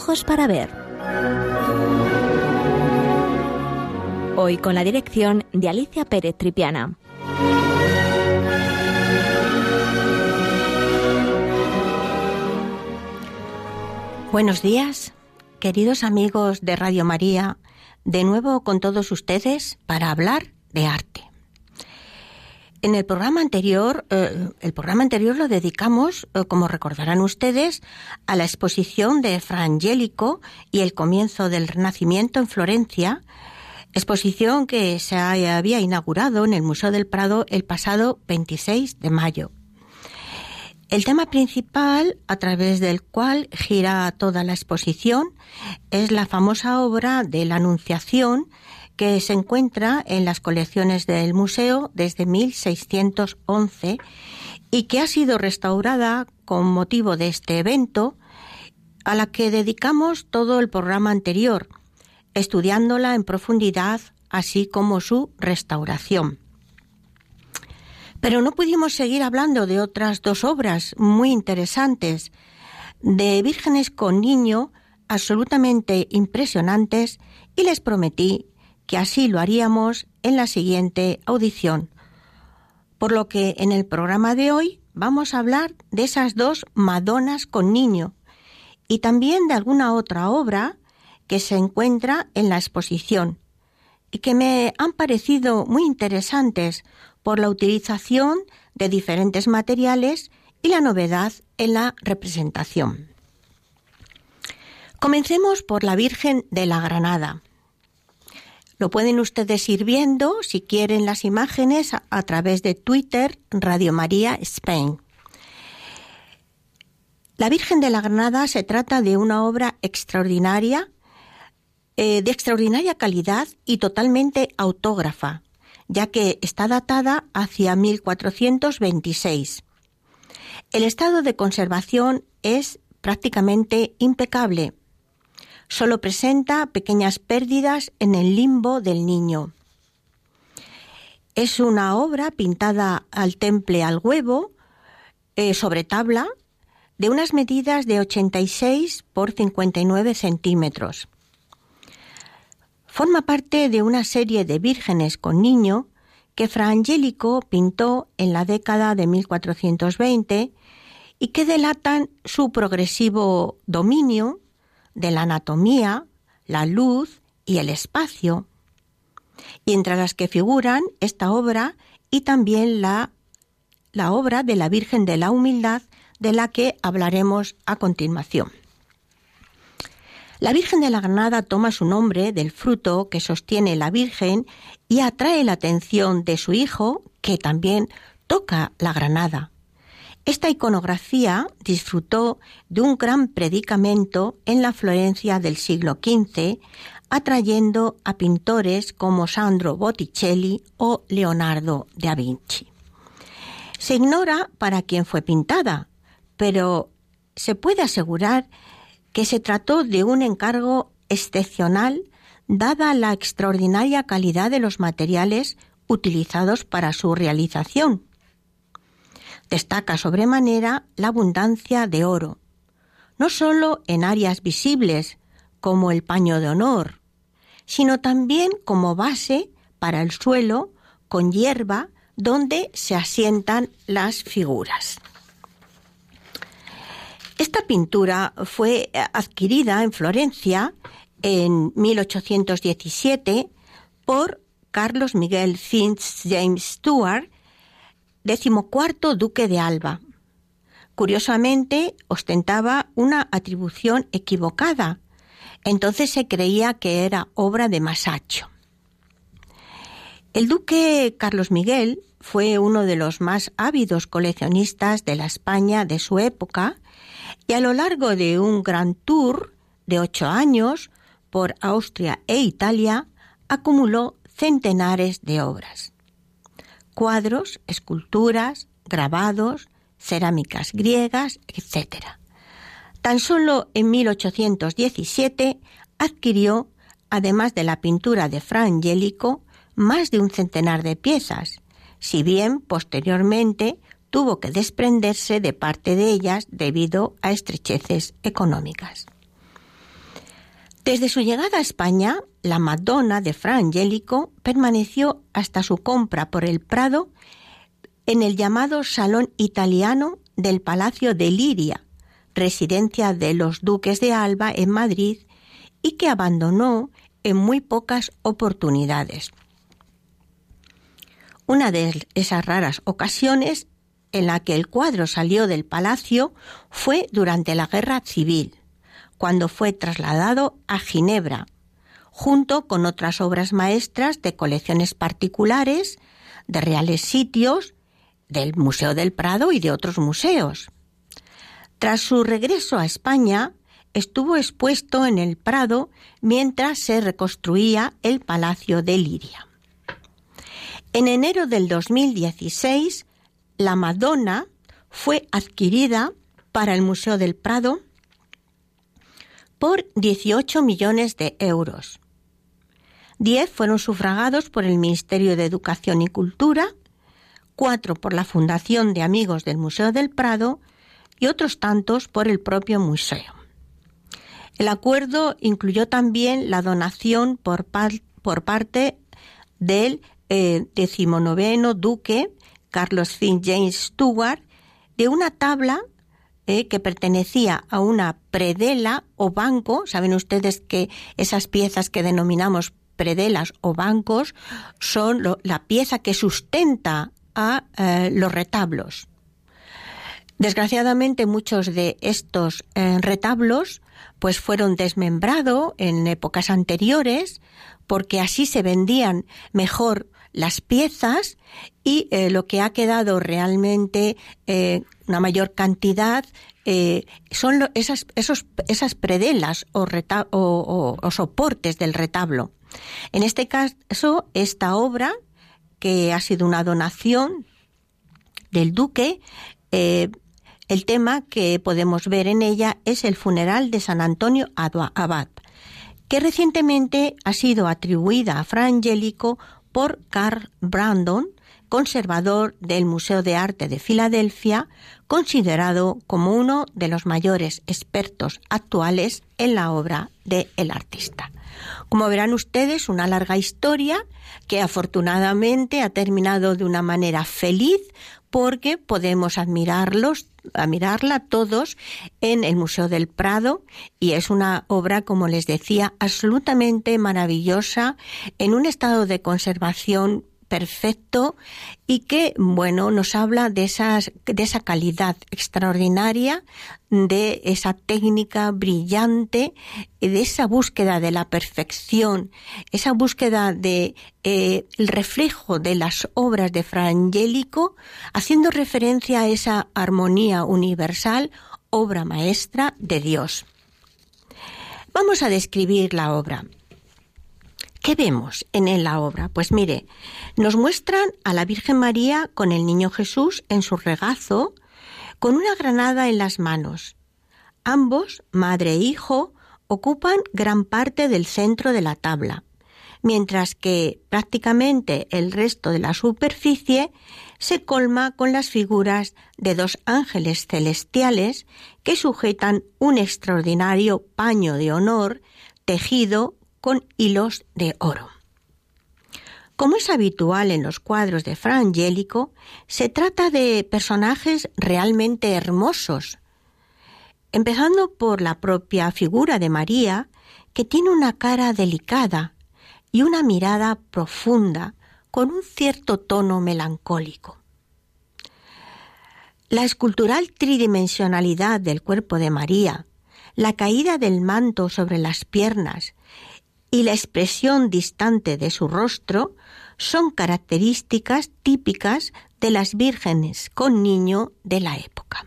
Ojos para Ver. Hoy con la dirección de Alicia Pérez Tripiana. Buenos días, queridos amigos de Radio María, de nuevo con todos ustedes para hablar de arte. En el programa anterior, eh, el programa anterior lo dedicamos, eh, como recordarán ustedes, a la exposición de Fra Angelico y el comienzo del Renacimiento en Florencia, exposición que se había inaugurado en el Museo del Prado el pasado 26 de mayo. El tema principal, a través del cual gira toda la exposición, es la famosa obra de la Anunciación que se encuentra en las colecciones del museo desde 1611 y que ha sido restaurada con motivo de este evento, a la que dedicamos todo el programa anterior, estudiándola en profundidad, así como su restauración. Pero no pudimos seguir hablando de otras dos obras muy interesantes, de vírgenes con niño, absolutamente impresionantes, y les prometí que así lo haríamos en la siguiente audición. Por lo que en el programa de hoy vamos a hablar de esas dos Madonas con niño y también de alguna otra obra que se encuentra en la exposición y que me han parecido muy interesantes por la utilización de diferentes materiales y la novedad en la representación. Comencemos por la Virgen de la Granada. Lo pueden ustedes ir viendo, si quieren, las imágenes a, través de Twitter Radio María Spain. La Virgen de la Granada se trata de una obra extraordinaria, eh, de extraordinaria calidad y totalmente autógrafa, ya que está datada hacia 1426. El estado de conservación es prácticamente impecable, solo presenta pequeñas pérdidas en el limbo del niño. Es una obra pintada al temple al huevo, eh, sobre tabla, de unas medidas de 86 por 59 centímetros. Forma parte de una serie de vírgenes con niño que Fra Angelico pintó en la década de 1420 y que delatan su progresivo dominio de la anatomía, la luz y el espacio, y entre las que figuran esta obra y también la, la obra de la Virgen de la Humildad, de la que hablaremos a continuación. La Virgen de la Granada toma su nombre del fruto que sostiene la Virgen y atrae la atención de su hijo, que también toca la granada. Esta iconografía disfrutó de un gran predicamento en la Florencia del siglo XV, atrayendo a pintores como Sandro Botticelli o Leonardo da Vinci. Se ignora para quién fue pintada, pero se puede asegurar que se trató de un encargo excepcional dada la extraordinaria calidad de los materiales utilizados para su realización. Destaca sobremanera la abundancia de oro, no sólo en áreas visibles, como el paño de honor, sino también como base para el suelo con hierba donde se asientan las figuras. Esta pintura fue adquirida en Florencia en 1817 por Carlos Miguel Fitz James Stuart decimocuarto duque de Alba. Curiosamente, ostentaba una atribución equivocada. Entonces se creía que era obra de Masacho. El duque Carlos Miguel fue uno de los más ávidos coleccionistas de la España de su época y a lo largo de un gran tour de ocho años por Austria e Italia acumuló centenares de obras cuadros, esculturas, grabados, cerámicas griegas, etc. Tan solo en 1817 adquirió, además de la pintura de Fra Angelico, más de un centenar de piezas, si bien posteriormente tuvo que desprenderse de parte de ellas debido a estrecheces económicas. Desde su llegada a España, la Madonna de Fra Angelico permaneció hasta su compra por el Prado en el llamado Salón Italiano del Palacio de Liria, residencia de los duques de Alba en Madrid, y que abandonó en muy pocas oportunidades. Una de esas raras ocasiones en la que el cuadro salió del palacio fue durante la Guerra Civil, cuando fue trasladado a Ginebra, junto con otras obras maestras de colecciones particulares, de reales sitios, del Museo del Prado y de otros museos. Tras su regreso a España, estuvo expuesto en el Prado mientras se reconstruía el Palacio de Liria. En enero del 2016, la Madonna fue adquirida para el Museo del Prado por 18 millones de euros. Diez fueron sufragados por el Ministerio de Educación y Cultura, cuatro por la Fundación de Amigos del Museo del Prado y otros tantos por el propio museo. El acuerdo incluyó también la donación por, parte del eh, decimonoveno duque Carlos Finn James Stuart de una tabla eh, que pertenecía a una predela o banco. Saben ustedes que esas piezas que denominamos predelas o bancos son la pieza que sustenta a eh, los retablos. Desgraciadamente muchos de estos eh, retablos pues fueron desmembrados en épocas anteriores porque así se vendían mejor las piezas y eh, lo que ha quedado realmente eh, una mayor cantidad eh, son esas, esos, esas predelas o, o, soportes del retablo. En este caso, esta obra, que ha sido una donación del duque, el tema que podemos ver en ella es el funeral de San Antonio Abad, que recientemente ha sido atribuida a Fra Angelico por Carl Brandon, conservador del Museo de Arte de Filadelfia, considerado como uno de los mayores expertos actuales en la obra de el artista. Como verán ustedes, una larga historia que afortunadamente ha terminado de una manera feliz porque podemos admirarlos, admirarla todos en el Museo del Prado y es una obra, como les decía, absolutamente maravillosa en un estado de conservación perfecto y que, bueno, nos habla de, esas, de esa calidad extraordinaria, de esa técnica brillante, de esa búsqueda de la perfección, esa búsqueda de eh, el reflejo de las obras de Fra Angelico, haciendo referencia a esa armonía universal, obra maestra de Dios. Vamos a describir la obra. ¿Qué vemos en la obra? Pues mire, nos muestran a la Virgen María con el Niño Jesús en su regazo, con una granada en las manos. Ambos, madre e hijo, ocupan gran parte del centro de la tabla, mientras que prácticamente el resto de la superficie se colma con las figuras de dos ángeles celestiales que sujetan un extraordinario paño de honor tejido con hilos de oro. Como es habitual en los cuadros de Fra Angelico, se trata de personajes realmente hermosos, empezando por la propia figura de María, que tiene una cara delicada y una mirada profunda, con un cierto tono melancólico. La escultural tridimensionalidad del cuerpo de María, la caída del manto sobre las piernas y la expresión distante de su rostro son características típicas de las vírgenes con niño de la época.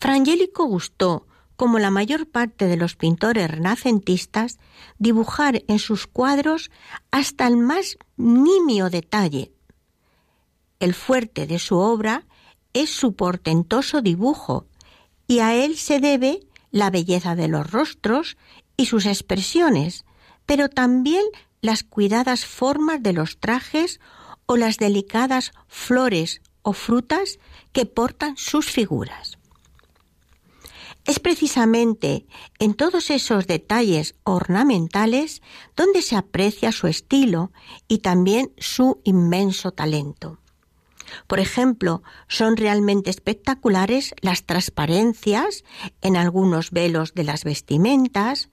Frangélico gustó, como la mayor parte de los pintores renacentistas, dibujar en sus cuadros hasta el más nimio detalle. El fuerte de su obra es su portentoso dibujo, y a él se debe la belleza de los rostros y sus expresiones, pero también las cuidadas formas de los trajes o las delicadas flores o frutas que portan sus figuras. Es precisamente en todos esos detalles ornamentales donde se aprecia su estilo y también su inmenso talento. Por ejemplo, son realmente espectaculares las transparencias en algunos velos de las vestimentas,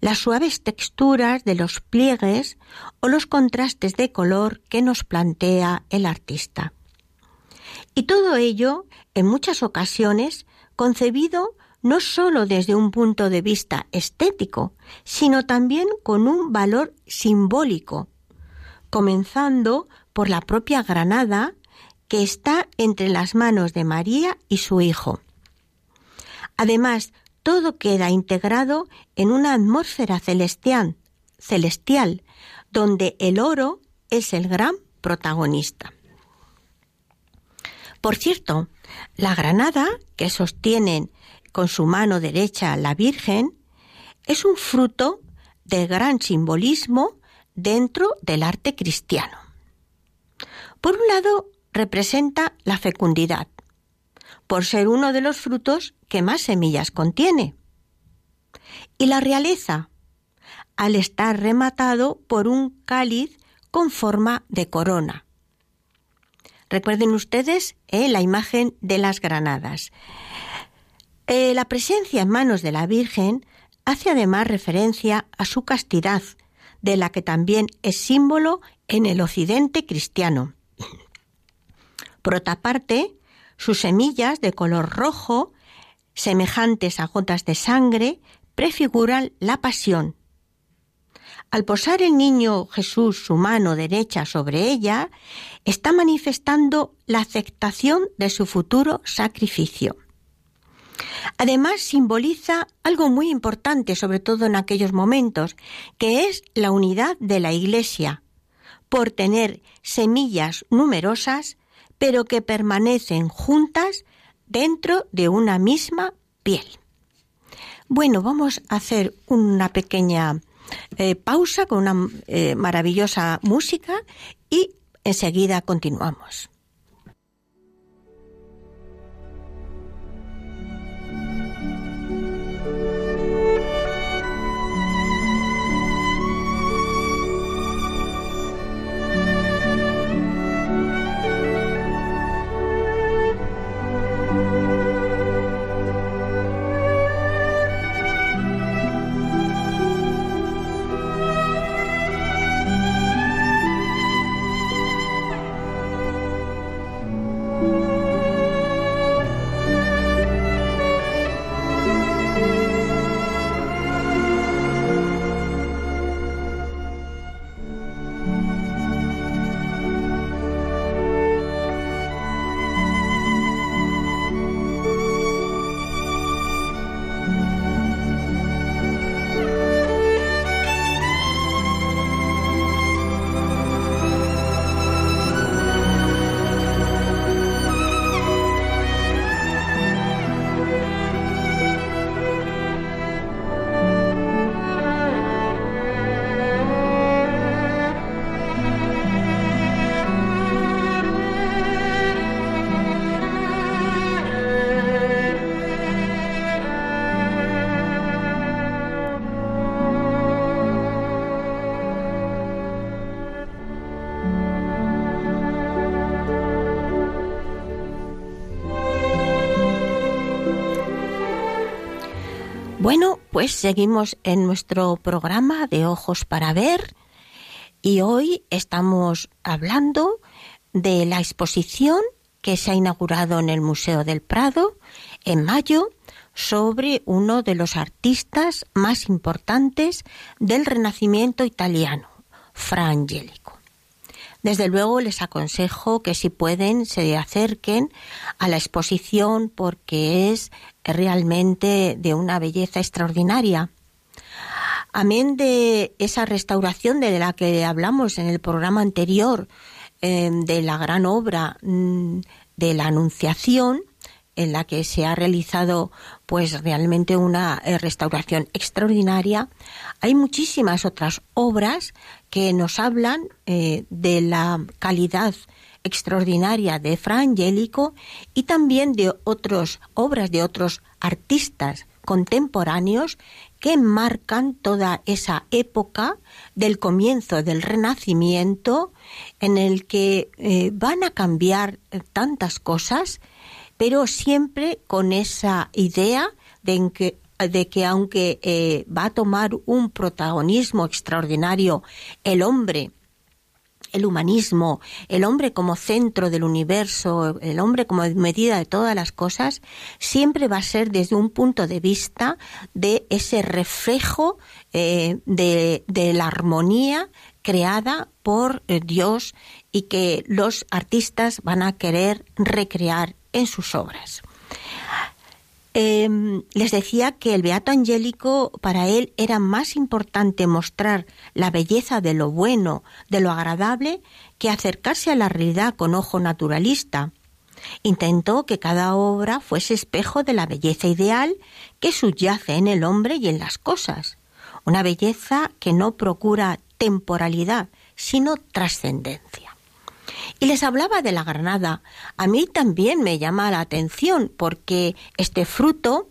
las suaves texturas de los pliegues o los contrastes de color que nos plantea el artista. Y todo ello, en muchas ocasiones, concebido no sólo desde un punto de vista estético, sino también con un valor simbólico, comenzando por la propia granada que está entre las manos de María y su Hijo. Además, todo queda integrado en una atmósfera celestial, celestial, donde el oro es el gran protagonista. Por cierto, la granada que sostienen con su mano derecha la Virgen es un fruto de gran simbolismo dentro del arte cristiano. Por un lado, representa la fecundidad, por ser uno de los frutos que más semillas contiene. Y la realeza, al estar rematado por un cáliz con forma de corona. Recuerden ustedes eh, la imagen de las granadas. Eh, la presencia en manos de la Virgen hace además referencia a su castidad, de la que también es símbolo en el occidente cristiano. Por otra parte, sus semillas de color rojo, semejantes a gotas de sangre, prefiguran la pasión. Al posar el niño Jesús su mano derecha sobre ella, está manifestando la aceptación de su futuro sacrificio. Además, simboliza algo muy importante, sobre todo en aquellos momentos, que es la unidad de la Iglesia, por tener semillas numerosas pero que permanecen juntas dentro de una misma piel. Bueno, vamos a hacer una pequeña eh, pausa con una eh, maravillosa música y enseguida continuamos. Pues seguimos en nuestro programa de Ojos para Ver y hoy estamos hablando de la exposición que se ha inaugurado en el Museo del Prado en mayo sobre uno de los artistas más importantes del Renacimiento italiano, Fra Angelico. Desde luego les aconsejo que si pueden se acerquen a la exposición porque es realmente de una belleza extraordinaria. Amén de esa restauración de la que hablamos en el programa anterior, eh, de la gran obra mm, de la Anunciación, en la que se ha realizado pues realmente una eh, restauración extraordinaria. Hay muchísimas otras obras que nos hablan eh, de la calidad extraordinaria de Fra Angelico y también de otras obras de otros artistas contemporáneos que marcan toda esa época del comienzo del Renacimiento en el que eh, van a cambiar tantas cosas, pero siempre con esa idea de que, de que aunque eh, va a tomar un protagonismo extraordinario el hombre el humanismo, el hombre como centro del universo, el hombre como medida de todas las cosas, siempre va a ser desde un punto de vista de ese reflejo eh, de, la armonía creada por eh, Dios y que los artistas van a querer recrear en sus obras. Em, les decía que el Beato Angélico para él era más importante mostrar la belleza de lo bueno, de lo agradable, que acercarse a la realidad con ojo naturalista. Intentó que cada obra fuese espejo de la belleza ideal que subyace en el hombre y en las cosas, una belleza que no procura temporalidad, sino trascendencia. Y les hablaba de la granada. A mí también me llama la atención porque este fruto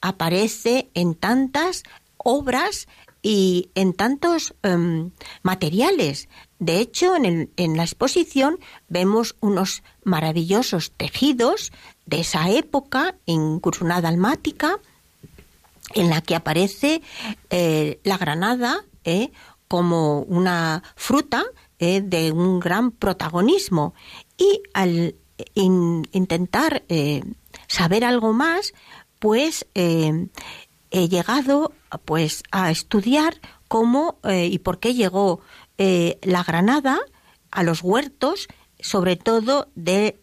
aparece en tantas obras y en tantos em, materiales. De hecho, en, en, la exposición vemos unos maravillosos tejidos de esa época, incluso una dalmática, en la que aparece eh, la granada eh, como una fruta eh, de un gran protagonismo y al intentar eh, saber algo más, pues eh, he llegado pues a estudiar cómo y por qué llegó la granada a los huertos, sobre todo de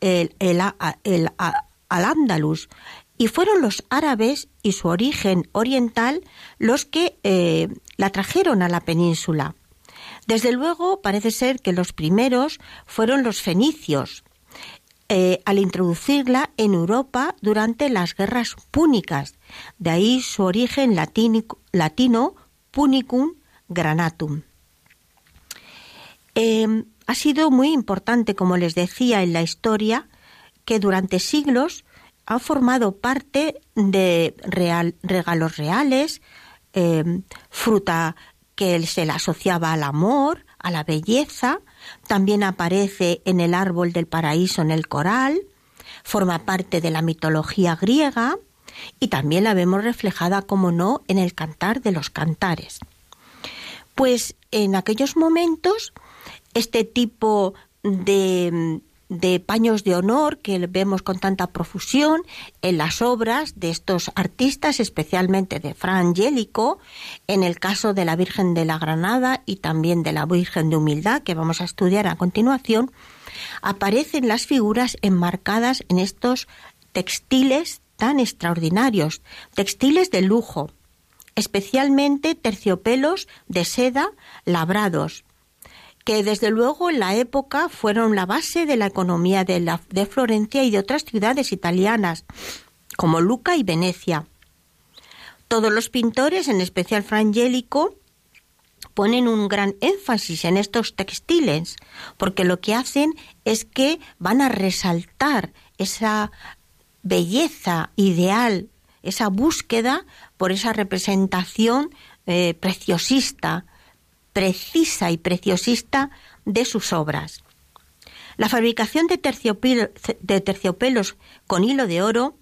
al Andalus. Y fueron los árabes y su origen oriental los que la trajeron a la península. Desde luego, parece ser que los primeros fueron los fenicios, eh, al introducirla en Europa durante las guerras púnicas. De ahí su origen latino punicum granatum. Em, ha sido muy importante, como les decía, en la historia, que durante siglos ha formado parte de regalos reales, em, fruta que se le asociaba al amor, a la belleza, también aparece en el árbol del paraíso en el coral, forma parte de la mitología griega. Y también la vemos reflejada, como no, en el cantar de los cantares. Pues en aquellos momentos, este tipo de de paños de honor que vemos con tanta profusión en las obras de estos artistas, especialmente de Fra Angélico, en el caso de la Virgen de la Granada y también de la Virgen de Humildad, que vamos a estudiar a continuación, aparecen las figuras enmarcadas en estos textiles tan extraordinarios, textiles de lujo, especialmente terciopelos de seda labrados, que desde luego en la época fueron la base de la economía de, Florencia y de otras ciudades italianas, como Luca y Venecia. Todos los pintores, en especial Frangélico, ponen un gran énfasis en estos textiles, porque lo que hacen es que van a resaltar esa belleza ideal, esa búsqueda por esa representación eh, preciosista, precisa y preciosista de sus obras. La fabricación de, terciopelos con hilo de oro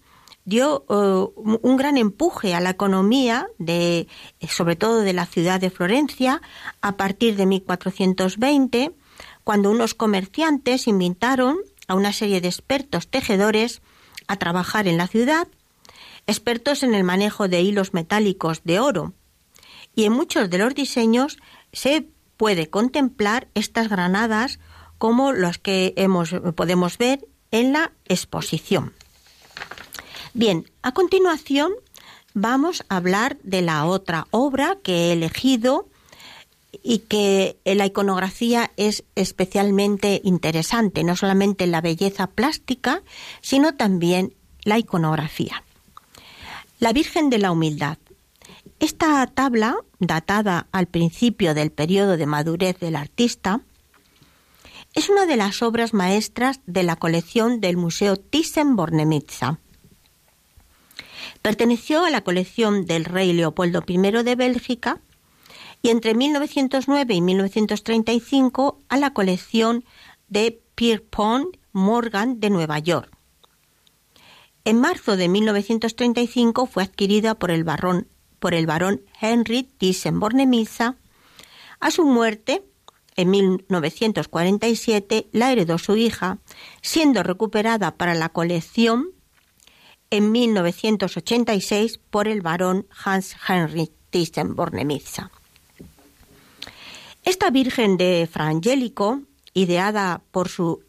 dio eh, un gran empuje a la economía de sobre todo de la ciudad de Florencia a partir de 1420 cuando unos comerciantes invitaron a una serie de expertos tejedores a trabajar en la ciudad, expertos en el manejo de hilos metálicos de oro. Y en muchos de los diseños se puede contemplar estas granadas como las que hemos, podemos ver en la exposición. Bien, a continuación vamos a hablar de la otra obra que he elegido y que la iconografía es especialmente interesante, no solamente la belleza plástica, sino también la iconografía. La Virgen de la Humildad. Esta tabla, datada al principio del periodo de madurez del artista, es una de las obras maestras de la colección del Museo Thyssen-Bornemisza. Perteneció a la colección del rey Leopoldo I de Bélgica y entre 1909 y 1935 a la colección de Pierpont Morgan de Nueva York. En marzo de 1935 fue adquirida por el barón, por el barón Henry Thyssen-Bornemisza. A su muerte, en 1947, la heredó su hija, siendo recuperada para la colección en 1986 por el barón Hans Henry Thyssen-Bornemisza. Esta Virgen de Frangélico, ideada por, su,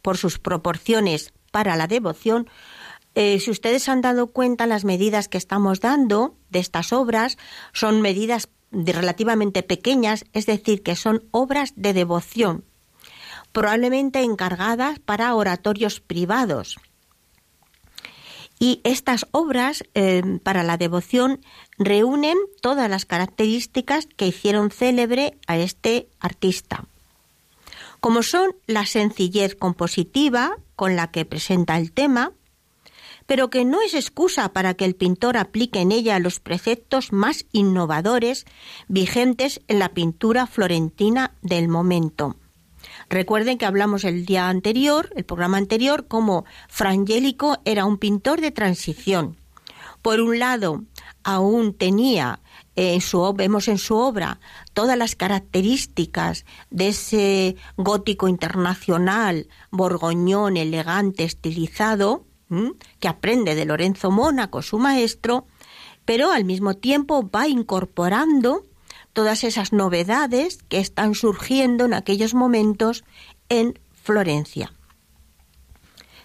por sus proporciones para la devoción, eh, si ustedes han dado cuenta, las medidas que estamos dando de estas obras son medidas relativamente pequeñas, es decir, que son obras de devoción, probablemente encargadas para oratorios privados. Y estas obras eh, para la devoción reúnen todas las características que hicieron célebre a este artista, como son la sencillez compositiva con la que presenta el tema, pero que no es excusa para que el pintor aplique en ella los preceptos más innovadores vigentes en la pintura florentina del momento. Recuerden que hablamos el día anterior, el programa anterior, como Frangélico era un pintor de transición. Por un lado, aún tenía en su, vemos en su obra todas las características de ese gótico internacional, borgoñón, elegante, estilizado, que aprende de Lorenzo Mónaco, su maestro, pero al mismo tiempo va incorporando todas esas novedades que están surgiendo en aquellos momentos en Florencia.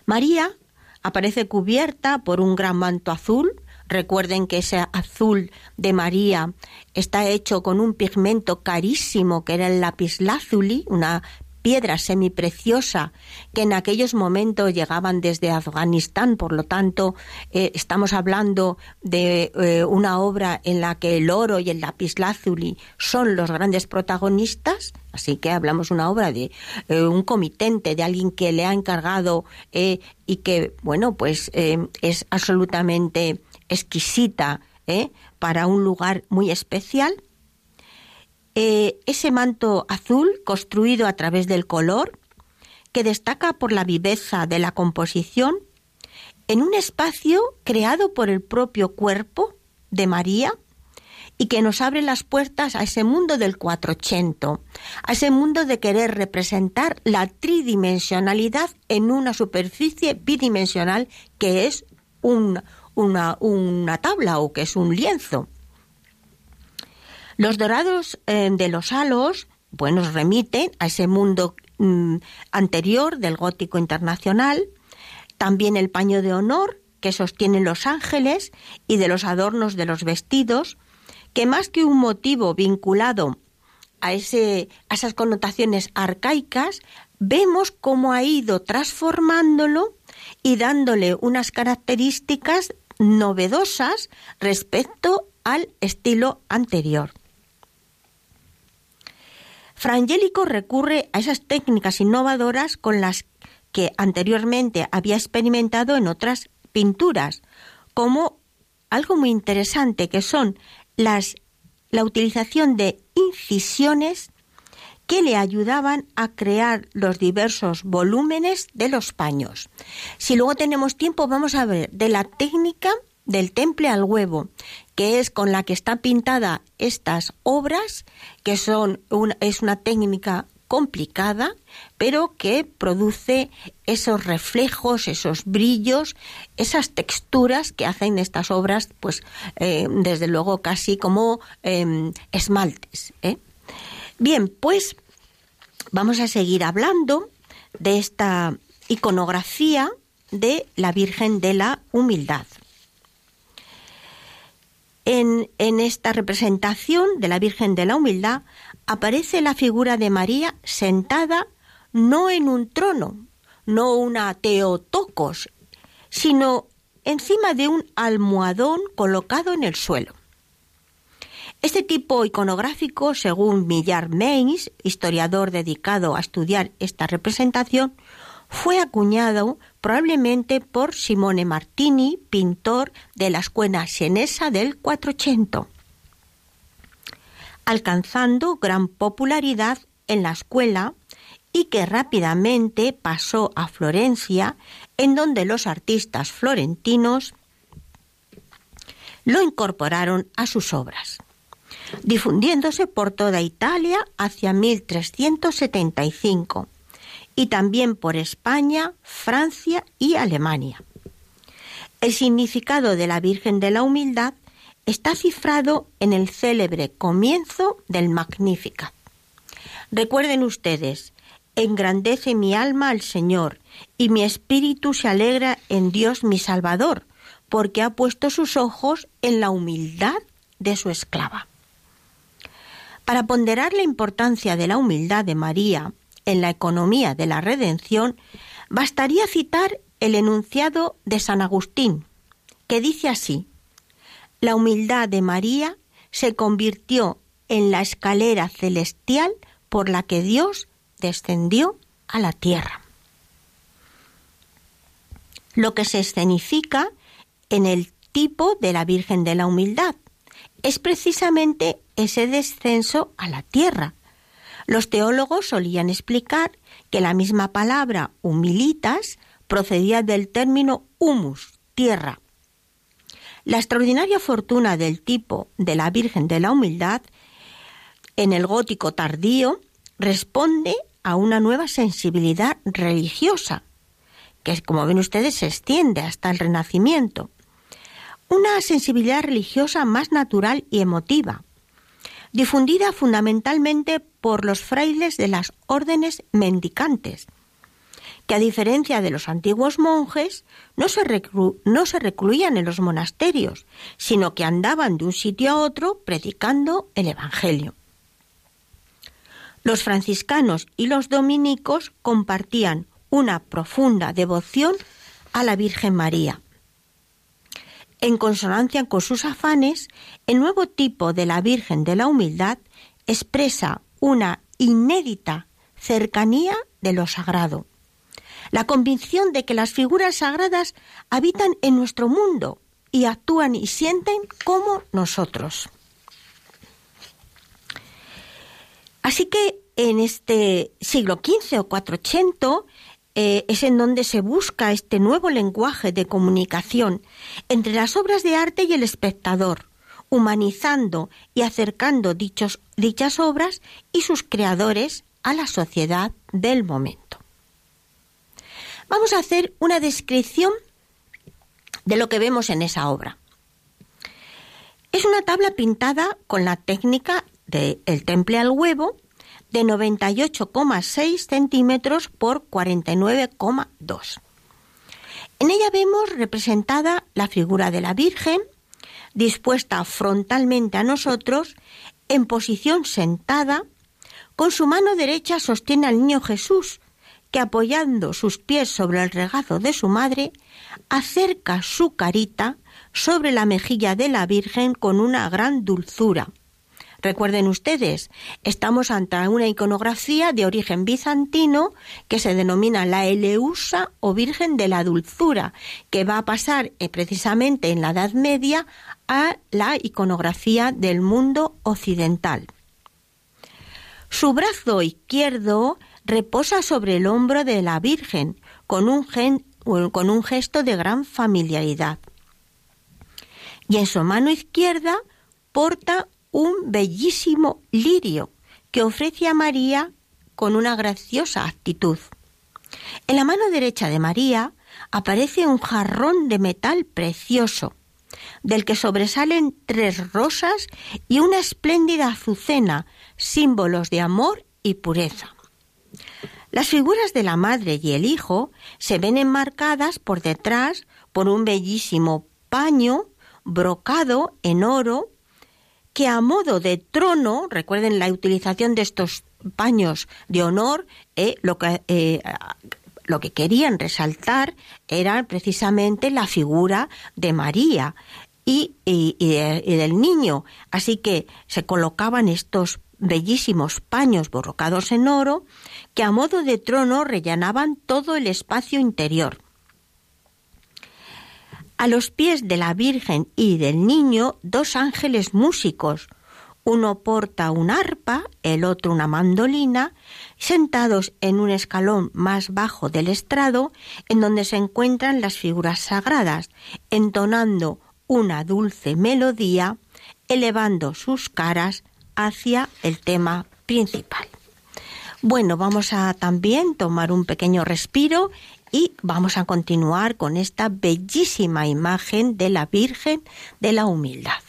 María aparece cubierta por un gran manto azul. Recuerden que ese azul de María está hecho con un pigmento carísimo que era el lapislázuli, una piedra semipreciosa que en aquellos momentos llegaban desde Afganistán, por lo tanto eh, estamos hablando de eh, una obra en la que el oro y el lapislázuli son los grandes protagonistas, así que hablamos una obra de eh, un comitente, de alguien que le ha encargado y que, bueno, pues es absolutamente exquisita para un lugar muy especial eh, ese manto azul construido a través del color, que destaca por la viveza de la composición, en un espacio creado por el propio cuerpo de María y que nos abre las puertas a ese mundo del 480, a ese mundo de querer representar la tridimensionalidad en una superficie bidimensional que es una, una tabla o que es un lienzo. Los dorados eh, de los halos, bueno, remiten a ese mundo mm, anterior del gótico internacional, también el paño de honor que sostienen los ángeles y de los adornos de los vestidos, que más que un motivo vinculado a, ese, a esas connotaciones arcaicas, vemos cómo ha ido transformándolo y dándole unas características novedosas respecto al estilo anterior. Frangélico recurre a esas técnicas innovadoras con las que anteriormente había experimentado en otras pinturas, como algo muy interesante que son las la utilización de incisiones que le ayudaban a crear los diversos volúmenes de los paños. Si luego tenemos tiempo, vamos a ver de la técnica del temple al huevo, que es con la que está pintada estas obras, que son es una técnica complicada, pero que produce esos reflejos, esos brillos, esas texturas que hacen estas obras, pues eh, desde luego casi como em, esmaltes. ¿eh? Bien, pues vamos a seguir hablando de esta iconografía de la Virgen de la Humildad. En, esta representación de la Virgen de la Humildad aparece la figura de María sentada no en un trono, no una teotocos, sino encima de un almohadón colocado en el suelo. Este tipo iconográfico, según Millard Mains, historiador dedicado a estudiar esta representación, fue acuñado probablemente por Simone Martini, pintor de la escuela senesa del 400, alcanzando gran popularidad en la escuela y que rápidamente pasó a Florencia, en donde los artistas florentinos lo incorporaron a sus obras, difundiéndose por toda Italia hacia 1375 y también por España, Francia y Alemania. El significado de la Virgen de la Humildad está cifrado en el célebre comienzo del Magnífica. Recuerden ustedes, engrandece mi alma al Señor, y mi espíritu se alegra en Dios mi Salvador, porque ha puesto sus ojos en la humildad de su esclava. Para ponderar la importancia de la humildad de María en la economía de la redención, bastaría citar el enunciado de San Agustín, que dice así, La humildad de María se convirtió en la escalera celestial por la que Dios descendió a la tierra. Lo que se escenifica en el tipo de la Virgen de la Humildad es precisamente ese descenso a la tierra. Los teólogos solían explicar que la misma palabra humilitas procedía del término humus, tierra. La extraordinaria fortuna del tipo de la Virgen de la Humildad en el gótico tardío responde a una nueva sensibilidad religiosa, que como ven ustedes se extiende hasta el Renacimiento. Una sensibilidad religiosa más natural y emotiva, difundida fundamentalmente por los frailes de las órdenes mendicantes, que a diferencia de los antiguos monjes no se, no se recluían en los monasterios, sino que andaban de un sitio a otro predicando el Evangelio. Los franciscanos y los dominicos compartían una profunda devoción a la Virgen María. En consonancia con sus afanes, el nuevo tipo de la Virgen de la Humildad expresa una inédita cercanía de lo sagrado, la convicción de que las figuras sagradas habitan en nuestro mundo y actúan y sienten como nosotros. Así que en este siglo XV o 480 eh, es en donde se busca este nuevo lenguaje de comunicación entre las obras de arte y el espectador, humanizando y acercando dichos, dichas obras y sus creadores a la sociedad del momento. Vamos a hacer una descripción de lo que vemos en esa obra. Es una tabla pintada con la técnica del temple al huevo de 98,6 centímetros por 49,2. En ella vemos representada la figura de la Virgen, dispuesta frontalmente a nosotros, en posición sentada, con su mano derecha sostiene al niño Jesús, que apoyando sus pies sobre el regazo de su madre, acerca su carita sobre la mejilla de la Virgen con una gran dulzura. Recuerden ustedes, estamos ante una iconografía de origen bizantino que se denomina la Eleusa o Virgen de la Dulzura, que va a pasar eh, precisamente en la Edad Media a la iconografía del mundo occidental. Su brazo izquierdo reposa sobre el hombro de la Virgen con un, con un gesto de gran familiaridad. Y en su mano izquierda porta un bellísimo lirio que ofrece a María con una graciosa actitud. En la mano derecha de María aparece un jarrón de metal precioso, del que sobresalen tres rosas y una espléndida azucena, símbolos de amor y pureza. Las figuras de la madre y el hijo se ven enmarcadas por detrás por un bellísimo paño brocado en oro que a modo de trono, recuerden la utilización de estos paños de honor, eh, lo que, eh, lo que querían resaltar era precisamente la figura de María y, del niño. Así que se colocaban estos bellísimos paños borrocados en oro que a modo de trono rellenaban todo el espacio interior. A los pies de la Virgen y del niño dos ángeles músicos, uno porta un arpa, el otro una mandolina, sentados en un escalón más bajo del estrado, en donde se encuentran las figuras sagradas, entonando una dulce melodía, elevando sus caras hacia el tema principal. Bueno, vamos a también tomar un pequeño respiro y vamos a continuar con esta bellísima imagen de la Virgen de la Humildad.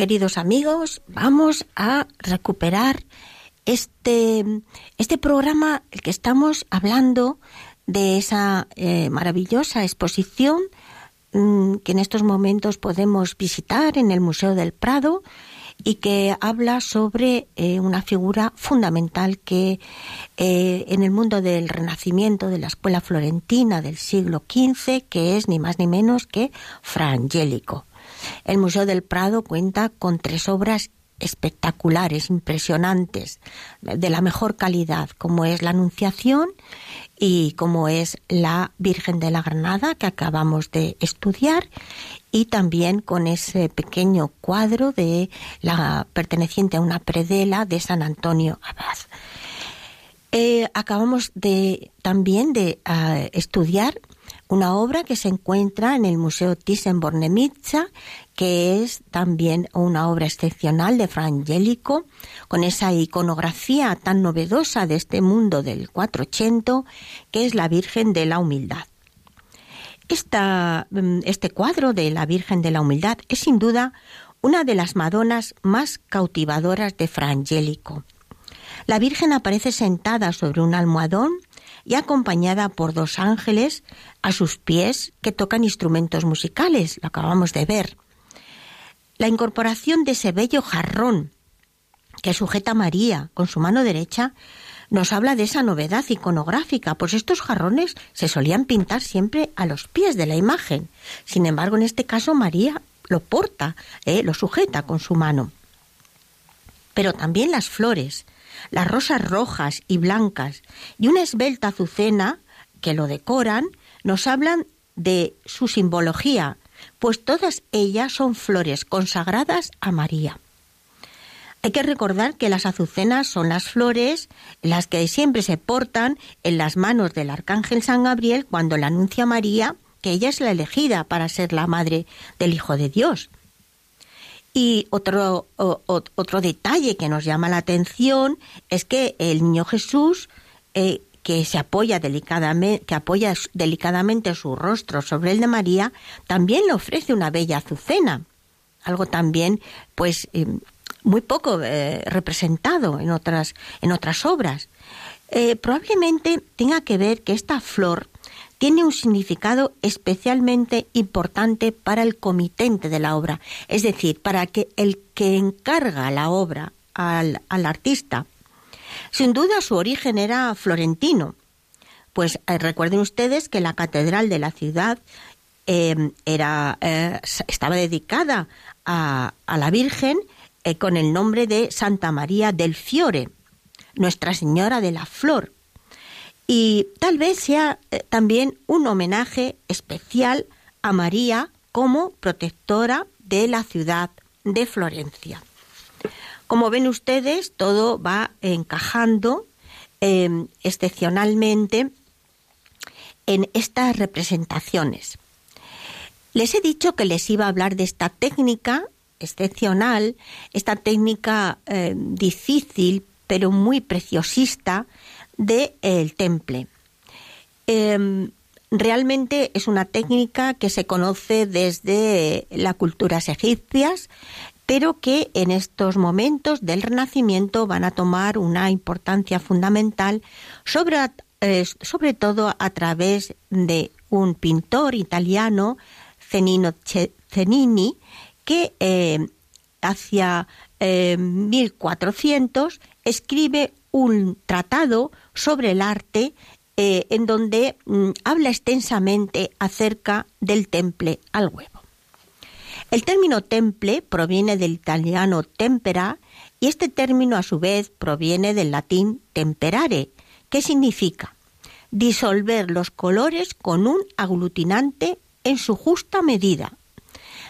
Queridos amigos, vamos a recuperar este, este programa, el que estamos hablando de esa eh, maravillosa exposición mm, que en estos momentos podemos visitar en el Museo del Prado y que habla sobre eh, una figura fundamental que eh, en el mundo del Renacimiento, de la escuela florentina del siglo XV, que es ni más ni menos que Fra Angelico. El Museo del Prado cuenta con tres obras espectaculares, impresionantes, de la mejor calidad, como es la Anunciación y como es la Virgen de la Granada que acabamos de estudiar y también con ese pequeño cuadro de la perteneciente a una predela de San Antonio Abad. Eh, acabamos de también de ah, estudiar una obra que se encuentra en el Museo Thyssen-Bornemisza, que es también una obra excepcional de Fra Angelico, con esa iconografía tan novedosa de este mundo del 480, que es la Virgen de la Humildad. Mm, este cuadro de la Virgen de la Humildad es sin duda una de las Madonas más cautivadoras de Fra Angelico. La Virgen aparece sentada sobre un almohadón y acompañada por dos ángeles a sus pies que tocan instrumentos musicales, lo acabamos de ver. La incorporación de ese bello jarrón que sujeta María con su mano derecha nos habla de esa novedad iconográfica, pues estos jarrones se solían pintar siempre a los pies de la imagen. Sin embargo, en este caso María lo porta, eh, lo sujeta con su mano. pero también las flores, las rosas rojas y blancas y una esbelta azucena que lo decoran, nos hablan de su simbología, pues todas ellas son flores consagradas a María. Hay que recordar que las azucenas son las flores las que siempre se portan en las manos del arcángel San Gabriel cuando le anuncia a María que ella es la elegida para ser la madre del Hijo de Dios. Y otro, otro detalle que nos llama la atención es que el niño Jesús, eh, que se apoya delicadamente, que apoya delicadamente su rostro sobre el de María, también le ofrece una bella azucena, algo también, pues, eh, muy poco eh, representado en otras, en otras obras. probablemente tenga que ver que esta flor tiene un significado especialmente importante para el comitente de la obra, es decir, para que el que encarga la obra al, artista. Sin duda su origen era florentino, pues eh, recuerden ustedes que la catedral de la ciudad eh, era, eh, estaba dedicada a, a la Virgen con el nombre de Santa María del Fiore, Nuestra Señora de la Flor. Y tal vez sea eh, también un homenaje especial a María como protectora de la ciudad de Florencia. Como ven ustedes, todo va encajando em, excepcionalmente en estas representaciones. Les he dicho que les iba a hablar de esta técnica excepcional, esta técnica em, difícil pero muy preciosista del el temple. Em, realmente es una técnica que se conoce desde las culturas egipcias, pero que en estos momentos del Renacimiento van a tomar una importancia fundamental, sobre, eh, sobre todo a través de un pintor italiano, Zenino Zenini, que eh, hacia 1400 eh, escribe un tratado sobre el arte eh, en donde mm, habla extensamente acerca del temple al huevo. El término temple proviene del italiano tempera y este término a su vez proviene del latín temperare, que significa disolver los colores con un aglutinante en su justa medida.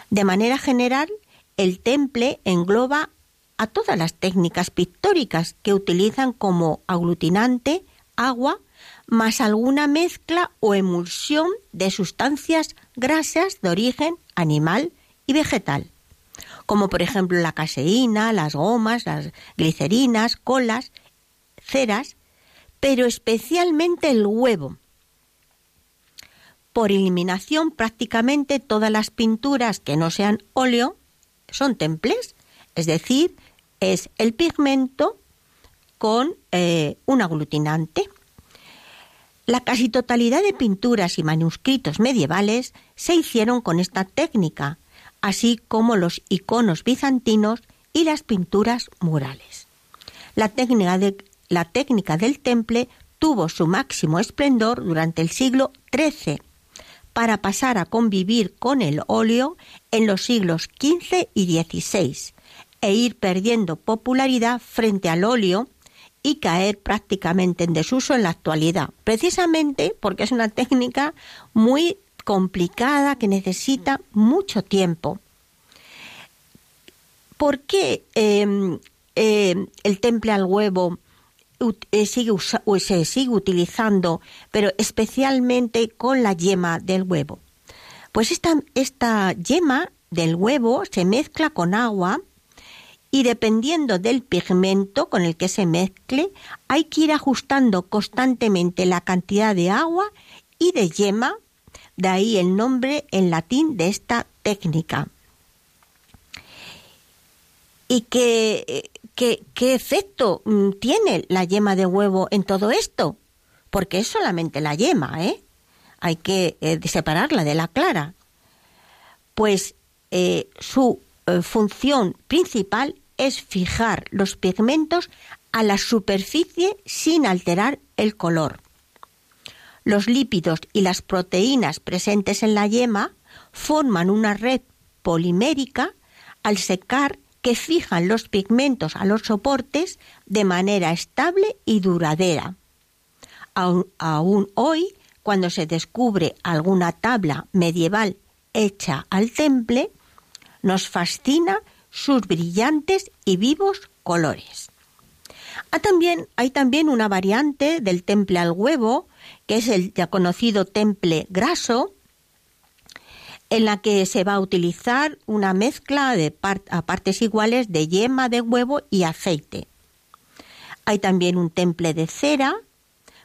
De manera general, el temple engloba a todas las técnicas pictóricas que utilizan como aglutinante agua más alguna mezcla o emulsión de sustancias grasas de origen animal y vegetal, como por ejemplo la caseína, las gomas, las glicerinas, colas, ceras, pero especialmente el huevo. Por eliminación prácticamente todas las pinturas que no sean óleo son temples, es decir, es el pigmento con eh, un aglutinante. La casi totalidad de pinturas y manuscritos medievales se hicieron con esta técnica, así como los iconos bizantinos y las pinturas murales. La técnica, la técnica del temple tuvo su máximo esplendor durante el siglo XIII, para pasar a convivir con el óleo en los siglos XV y XVI, e ir perdiendo popularidad frente al óleo y caer prácticamente en desuso en la actualidad, precisamente porque es una técnica muy complicada que necesita mucho tiempo. ¿Por qué em, em, el temple al huevo eh, sigue se sigue utilizando, pero especialmente con la yema del huevo? Pues esta, esta yema del huevo se mezcla con agua y dependiendo del pigmento con el que se mezcle, hay que ir ajustando constantemente la cantidad de agua y de yema, de ahí el nombre en latín de esta técnica. ¿Y qué, qué, qué efecto mm, tiene la yema de huevo en todo esto? Porque es solamente la yema, ¿eh? Hay que eh, separarla de la clara. Pues eh, su eh, función principal es fijar los pigmentos a la superficie sin alterar el color. Los lípidos y las proteínas presentes en la yema forman una red polimérica. Al secar, que fijan los pigmentos a los soportes de manera estable y duradera. Aún, hoy, cuando se descubre alguna tabla medieval hecha al temple, nos fascina sus brillantes y vivos colores. Ah, también, hay también una variante del temple al huevo, que es el ya conocido temple graso, en la que se va a utilizar una mezcla de a partes iguales de yema de huevo y aceite. Hay también un temple de cera,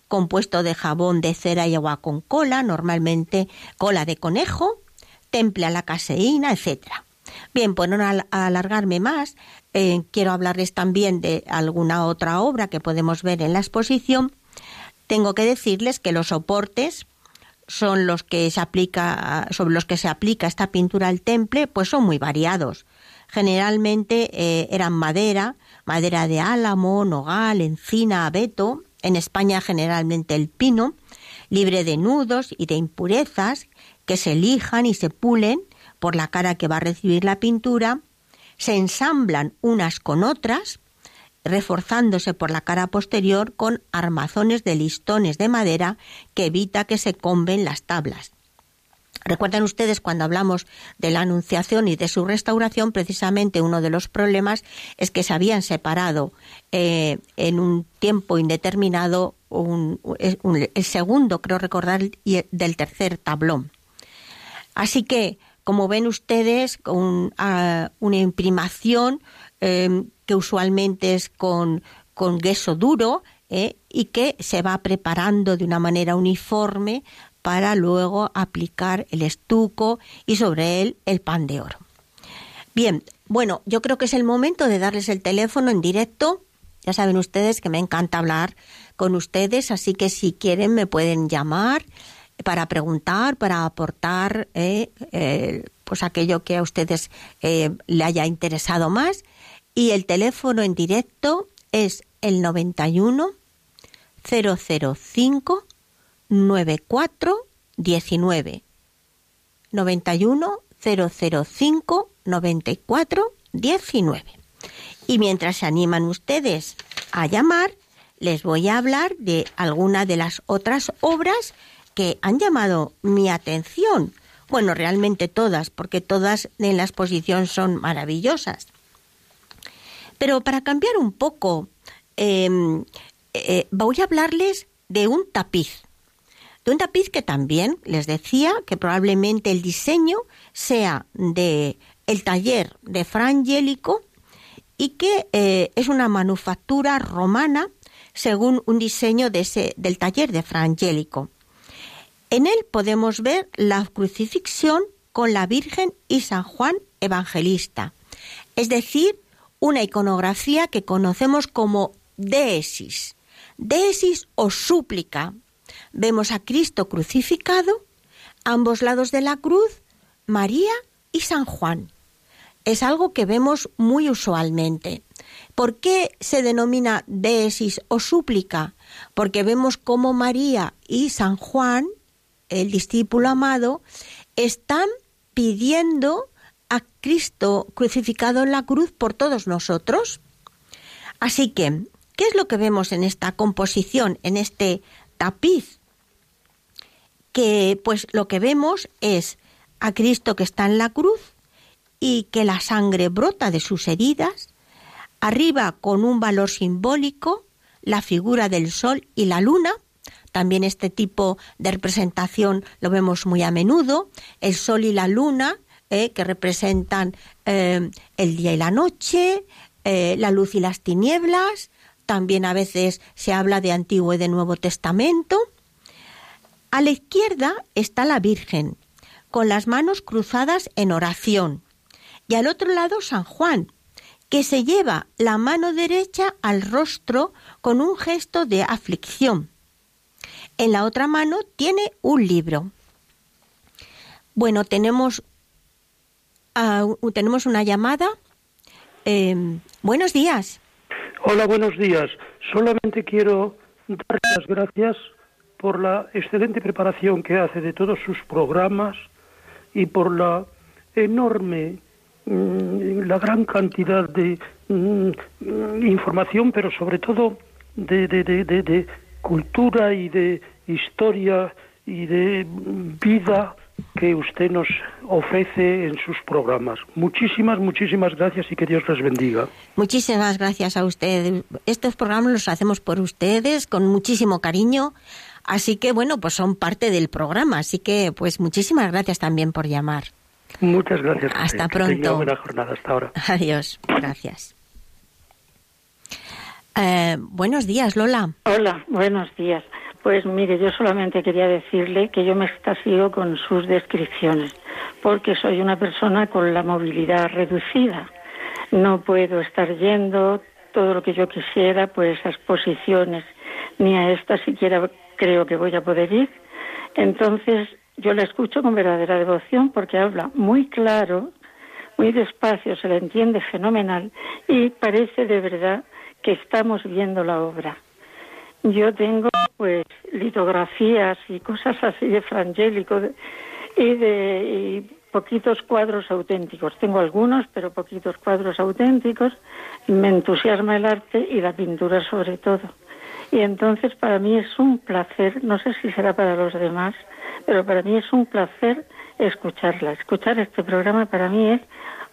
compuesto de jabón de cera y agua con cola, normalmente cola de conejo, temple a la caseína, etc. Bien, por no alargarme más, eh, quiero hablarles también de alguna otra obra que podemos ver en la exposición. Tengo que decirles que los soportes son los que se aplica, sobre los que se aplica esta pintura al temple, pues son muy variados. Generalmente eh, eran madera, madera de álamo, nogal, encina, abeto, en España generalmente el pino, libre de nudos y de impurezas, que se lijan y se pulen por la cara que va a recibir la pintura, se ensamblan unas con otras reforzándose por la cara posterior con armazones de listones de madera que evita que se comben las tablas. Recuerdan ustedes cuando hablamos de la Anunciación y de su restauración, precisamente uno de los problemas es que se habían separado eh, en un tiempo indeterminado el segundo, creo recordar, y del tercer tablón. Así que, como ven ustedes, con ah, una imprimación eh, que usualmente es con, con queso duro ¿eh? y que se va preparando de una manera uniforme para luego aplicar el estuco y sobre él el pan de oro. Bien, bueno, yo creo que es el momento de darles el teléfono en directo. Ya saben ustedes que me encanta hablar con ustedes, así que si quieren me pueden llamar para preguntar, para aportar eh, eh, pues aquello que a ustedes le haya interesado más y el teléfono en directo es el 91 005 9419 91 005 94 19. Y mientras se animan ustedes a llamar, les voy a hablar de alguna de las otras obras que han llamado mi atención. Bueno, realmente todas, porque todas en la exposición son maravillosas. Pero para cambiar un poco, em, eh, voy a hablarles de un tapiz. De un tapiz que también les decía que probablemente el diseño sea de el taller de Frangélico y que eh, es una manufactura romana según un diseño de del taller de Frangélico. En él podemos ver la crucifixión con la Virgen y San Juan Evangelista, es decir, una iconografía que conocemos como deesis. Deesis o súplica. Vemos a Cristo crucificado, ambos lados de la cruz, María y San Juan. Es algo que vemos muy usualmente. ¿Por qué se denomina deesis o súplica? Porque vemos cómo María y San Juan, el discípulo amado, están pidiendo a Cristo crucificado en la cruz por todos nosotros. Así que, ¿qué es lo que vemos en esta composición, en este tapiz? Que pues lo que vemos es a Cristo que está en la cruz y que la sangre brota de sus heridas, arriba con un valor simbólico la figura del sol y la luna, también este tipo de representación lo vemos muy a menudo, el sol y la luna eh, que representan eh, el día y la noche, eh, la luz y las tinieblas, también a veces se habla de Antiguo y de Nuevo Testamento. A la izquierda está la Virgen, con las manos cruzadas en oración, y al otro lado San Juan, que se lleva la mano derecha al rostro con un gesto de aflicción. En la otra mano tiene un libro. Bueno, tenemos tenemos una llamada. Em, buenos días. Hola, buenos días. Solamente quiero dar las gracias por la excelente preparación que hace de todos sus programas y por la enorme mm, la gran cantidad de mm, información, pero sobre todo de, de, cultura y de historia y de vida que usted nos ofrece en sus programas. Muchísimas, muchísimas gracias y que Dios les bendiga. Muchísimas gracias a usted. Estos programas los hacemos por ustedes con muchísimo cariño. Así que bueno, pues son parte del programa. Así que pues muchísimas gracias también por llamar. Muchas gracias. Hasta pronto. buena jornada. Hasta ahora. Adiós. Gracias. Eh, buenos días, Lola. Hola, buenos días. Pues mire, yo solamente quería decirle que yo me extasío con sus descripciones, porque soy una persona con la movilidad reducida. No puedo estar yendo todo lo que yo quisiera, pues a exposiciones, ni a esta siquiera creo que voy a poder ir. Entonces, yo la escucho con verdadera devoción porque habla muy claro, muy despacio, se la entiende fenomenal y parece de verdad que estamos viendo la obra. Yo tengo pues litografías y cosas así de Frangélico y de poquitos cuadros auténticos. Tengo algunos, pero poquitos cuadros auténticos. Me entusiasma el arte y la pintura sobre todo. Y entonces para mí es un placer, no sé si será para los demás, pero para mí es un placer escucharla. Escuchar este programa para mí es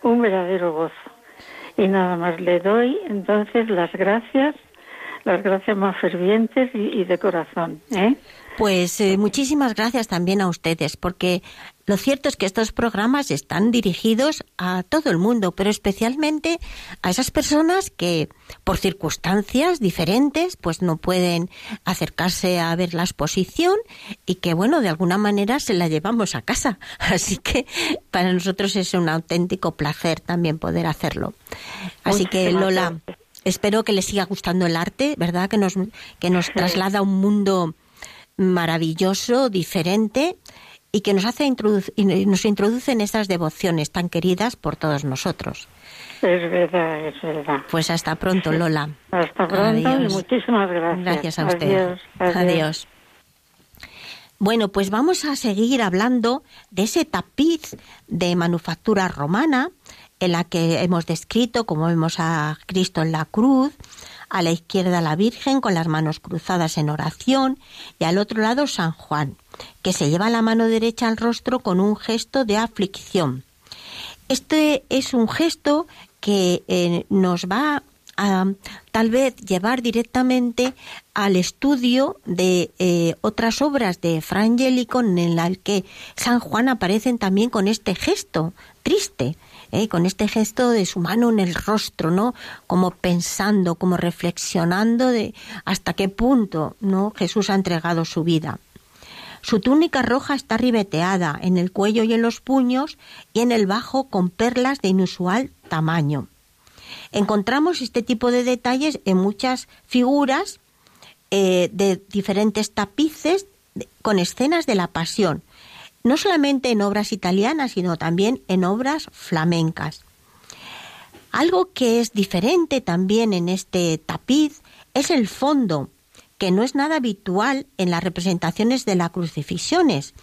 un verdadero gozo. Y nada más le doy entonces las gracias, las gracias más fervientes y, de corazón. ¿eh? Pues eh, muchísimas gracias también a ustedes, porque lo cierto es que estos programas están dirigidos a todo el mundo, pero especialmente a esas personas que, por circunstancias diferentes, pues no pueden acercarse a ver la exposición y que, bueno, de alguna manera se la llevamos a casa. Así que para nosotros es un auténtico placer también poder hacerlo. Así que, Lola, espero que les siga gustando el arte, ¿verdad? Que nos, que nos traslada a un mundo maravilloso, diferente y que nos hace nos introduce en esas devociones tan queridas por todos nosotros. Es verdad, es verdad. Pues hasta pronto, Lola. Hasta pronto y muchísimas gracias. Gracias a usted. adiós. Bueno, pues vamos a seguir hablando de ese tapiz de manufactura romana en la que hemos descrito, como vemos a Cristo en la cruz, a la izquierda la Virgen con las manos cruzadas en oración y al otro lado San Juan, que se lleva la mano derecha al rostro con un gesto de aflicción. Este es un gesto que eh, nos va a tal vez llevar directamente al estudio de eh, otras obras de Frangélico en las que San Juan aparecen también con este gesto triste ¿eh? con este gesto de su mano en el rostro, ¿no? Como pensando, como reflexionando de hasta qué punto, ¿no? Jesús ha entregado su vida. Su túnica roja está ribeteada en el cuello y en los puños y en el bajo con perlas de inusual tamaño. Encontramos este tipo de detalles en muchas figuras eh, de diferentes tapices con escenas de la pasión, no solamente en obras italianas, sino también en obras flamencas. Algo que es diferente también en este tapiz es el fondo, que no es nada habitual en las representaciones de las crucifixiones.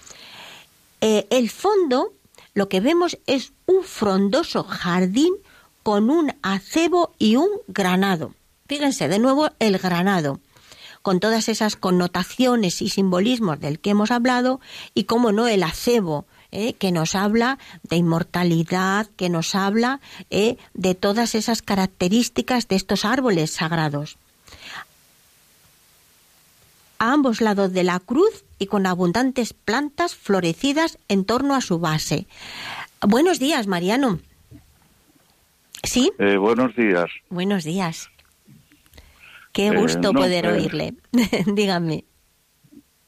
Eh, el fondo, lo que vemos es un frondoso jardín con un acebo y un granado. Fíjense, de nuevo el granado con todas esas connotaciones y simbolismos del que hemos hablado y, como no, el acebo, ¿eh? que nos habla de inmortalidad, que nos habla ¿eh? de todas esas características de estos árboles sagrados. A ambos lados de la cruz y con abundantes plantas florecidas en torno a su base. Buenos días, Mariano. ¿Sí? Eh, buenos días. Buenos días. Qué eh, gusto poder eh, oírle. Dígame.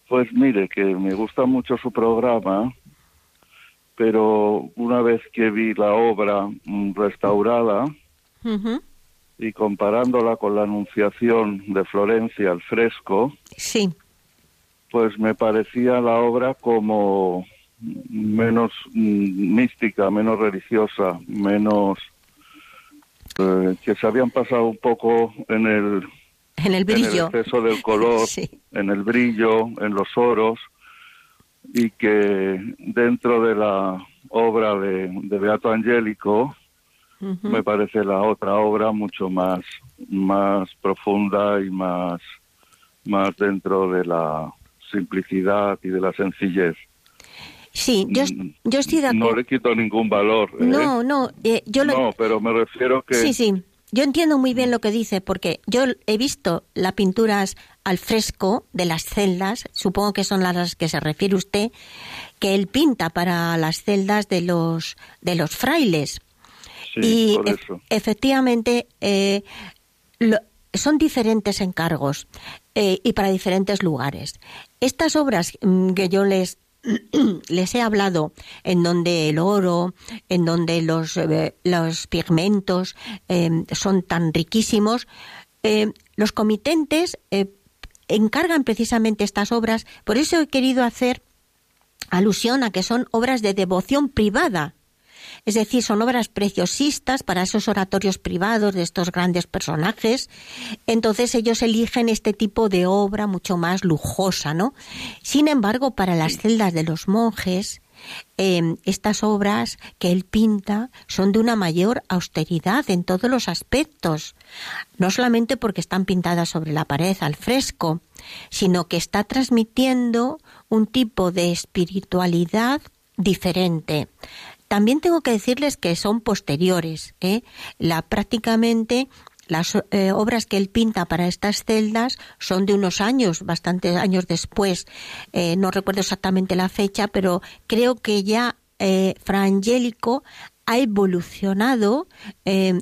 Pues mire, que me gusta mucho su programa, pero una vez que vi la obra mm, restaurada y comparándola con la Anunciación de Florencia al fresco, sí. pues me parecía la obra como menos mm, mística, menos religiosa, menos eh, que se habían pasado un poco en el en el brillo. En el exceso del color, en el brillo, en los oros, y que dentro de la obra de, Beato Angélico, me parece la otra obra mucho más, más profunda y más, más dentro de la simplicidad y de la sencillez. Sí, yo, mm, yo estoy de acuerdo. No le quito ningún valor. ¿eh? No, no, eh, yo lo... No, pero me refiero que... Sí, sí, yo entiendo muy bien lo que dice, porque yo he visto las pinturas al fresco de las celdas, supongo que son las que se refiere usted, que él pinta para las celdas de los, de los frailes. Sí, por eso. efectivamente eh, son diferentes encargos y para diferentes lugares. Estas obras mm, que yo les les he hablado en donde el oro, en donde los, eh, los pigmentos em, son tan riquísimos, em, los comitentes eh, encargan precisamente estas obras, por eso he querido hacer alusión a que son obras de devoción privada, es decir, son obras preciosistas para esos oratorios privados de estos grandes personajes. Entonces ellos eligen este tipo de obra mucho más lujosa, ¿no? Sin embargo, para las celdas de los monjes, em, estas obras que él pinta son de una mayor austeridad en todos los aspectos, no solamente porque están pintadas sobre la pared al fresco, sino que está transmitiendo un tipo de espiritualidad diferente. También tengo que decirles que son posteriores. ¿eh? La, prácticamente las eh, obras que él pinta para estas celdas son de unos años, bastantes años después. Eh, no recuerdo exactamente la fecha, pero creo que ya eh, Fra Angelico ha evolucionado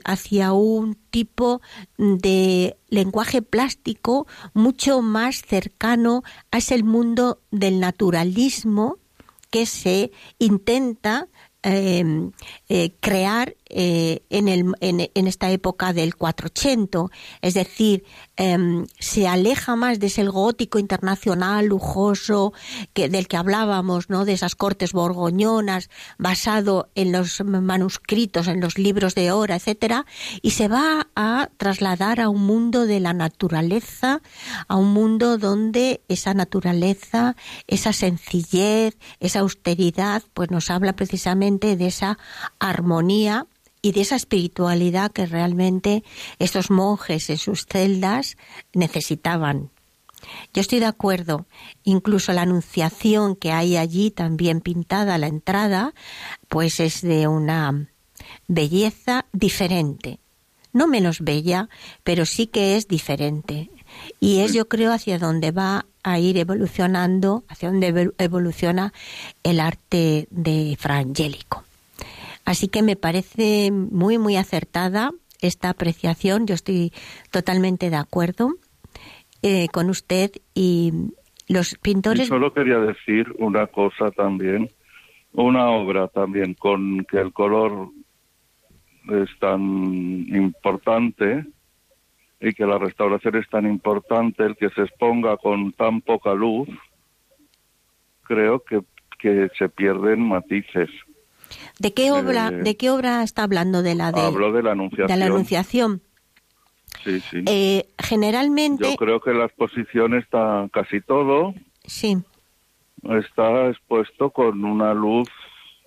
hacia un tipo de lenguaje plástico mucho más cercano a ese mundo del naturalismo que se intenta um, eh, crear eh, en, el, en, esta época del 480, es decir, em, se aleja más de ese gótico internacional lujoso que, del que hablábamos, ¿no? de esas cortes borgoñonas, basado en los manuscritos, en los libros de hora, etcétera, y se va a trasladar a un mundo de la naturaleza, a un mundo donde esa naturaleza, esa sencillez, esa austeridad, pues nos habla precisamente de esa armonía y de esa espiritualidad que realmente estos monjes en sus celdas necesitaban. Yo estoy de acuerdo, incluso la anunciación que hay allí también pintada a la entrada, pues es de una belleza diferente. No menos bella, pero sí que es diferente. Y es, yo creo, hacia donde va a ir evolucionando, hacia donde evoluciona el arte de Frangélico. Así que me parece muy, muy acertada esta apreciación. Yo estoy totalmente de acuerdo eh, con usted y los pintores. solo quería decir una cosa también, una obra también con que el color es tan importante y que la restauración es tan importante, el que se exponga con tan poca luz, creo que, que se pierden matices. ¿De qué obra, eh, de qué obra está hablando? De la de, de la Anunciación. De la Anunciación. Sí, sí. Eh, generalmente. Yo creo que la exposición está casi todo. Sí. Está expuesto con una luz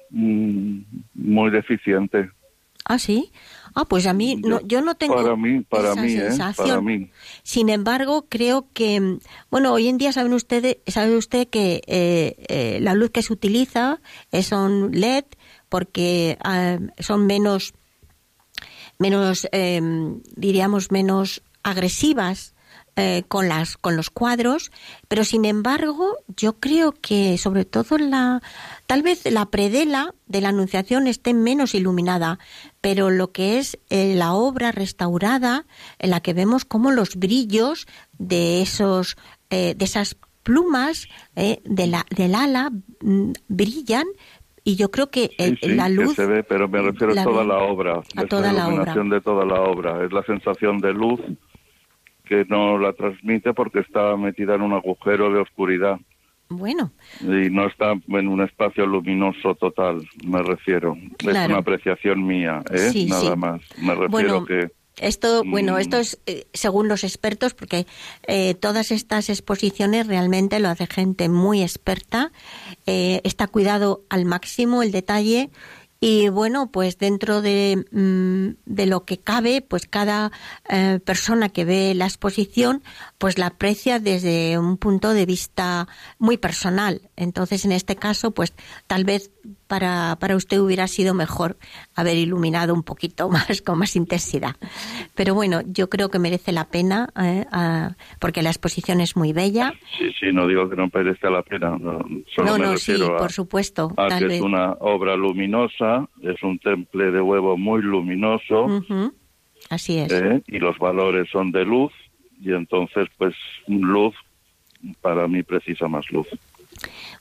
mm, muy deficiente. Ah, sí. Ah, pues a mí, no, yo no tengo para mí, para mí, ¿eh? para mí. Sin embargo, creo que, bueno, hoy en día saben ustedes, sabe usted que la luz que se utiliza es un LED porque ah, son menos, menos em, diríamos, menos agresivas eh, con las con los cuadros pero sin embargo yo creo que sobre todo la tal vez la predela de la anunciación esté menos iluminada pero lo que es eh, la obra restaurada en la que vemos como los brillos de esos eh, de esas plumas de la, del ala mm, brillan y yo creo que la luz se ve pero me refiero a toda la obra a toda la iluminación de toda la obra es la sensación de luz que no la transmite porque está metida en un agujero de oscuridad. Bueno. Y no está en un espacio luminoso total me refiero. Es una apreciación mía ¿eh? nada más. Me refiero que esto, bueno, mm. esto es eh, según los expertos, porque eh, todas estas exposiciones realmente lo hace gente muy experta, eh, está cuidado al máximo el detalle Y bueno, pues dentro de, mm, de lo que cabe, pues cada eh, persona que ve la exposición, pues la aprecia desde un punto de vista muy personal. Entonces, en este caso, pues tal vez para, para usted hubiera sido mejor haber iluminado un poquito más, con más intensidad. Pero bueno, yo creo que merece la pena, eh, porque la exposición es muy bella. Sí, sí, no digo que no merezca la pena. No, no, no sí, por supuesto. A que es una obra luminosa, es un temple de huevo muy luminoso. Así es. ¿eh? y los valores son de luz, y entonces, pues, luz para mí precisa más luz.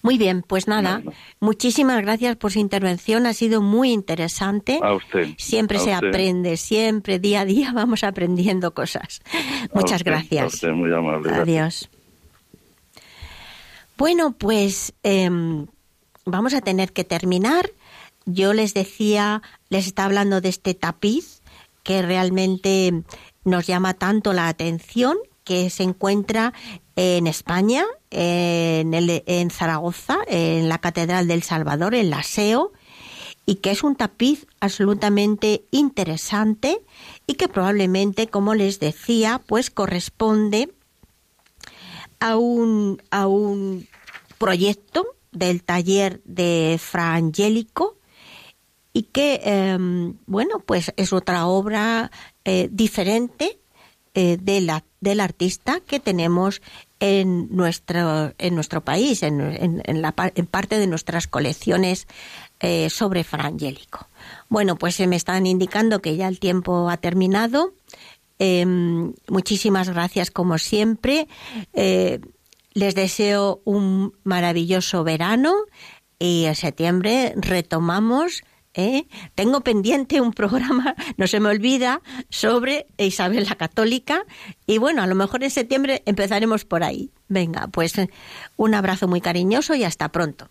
Muy bien, pues nada, muchísimas gracias por su intervención, ha sido muy interesante. A usted. Siempre se aprende, siempre, día a día vamos aprendiendo cosas. Muchas gracias. muy amable. Adiós. Bueno, pues em, vamos a tener que terminar. Yo les decía, les está hablando de este tapiz que realmente nos llama tanto la atención que se encuentra en España, en, Zaragoza, en la Catedral del Salvador, en la SEO, y que es un tapiz absolutamente interesante y que probablemente, como les decía, pues corresponde a un, a un proyecto del taller de Fra Angélico y que, em, bueno, pues es otra obra eh, diferente eh, de la, del artista que tenemos en nuestro, en nuestro país, en, en, en parte de nuestras colecciones eh, sobre Frangélico. Bueno, pues se me están indicando que ya el tiempo ha terminado. Em, muchísimas gracias como siempre. Eh, les deseo un maravilloso verano y en septiembre retomamos ¿eh? Tengo pendiente un programa, no se me olvida, sobre Isabel la Católica y bueno, a lo mejor en septiembre empezaremos por ahí. Venga, pues un abrazo muy cariñoso y hasta pronto.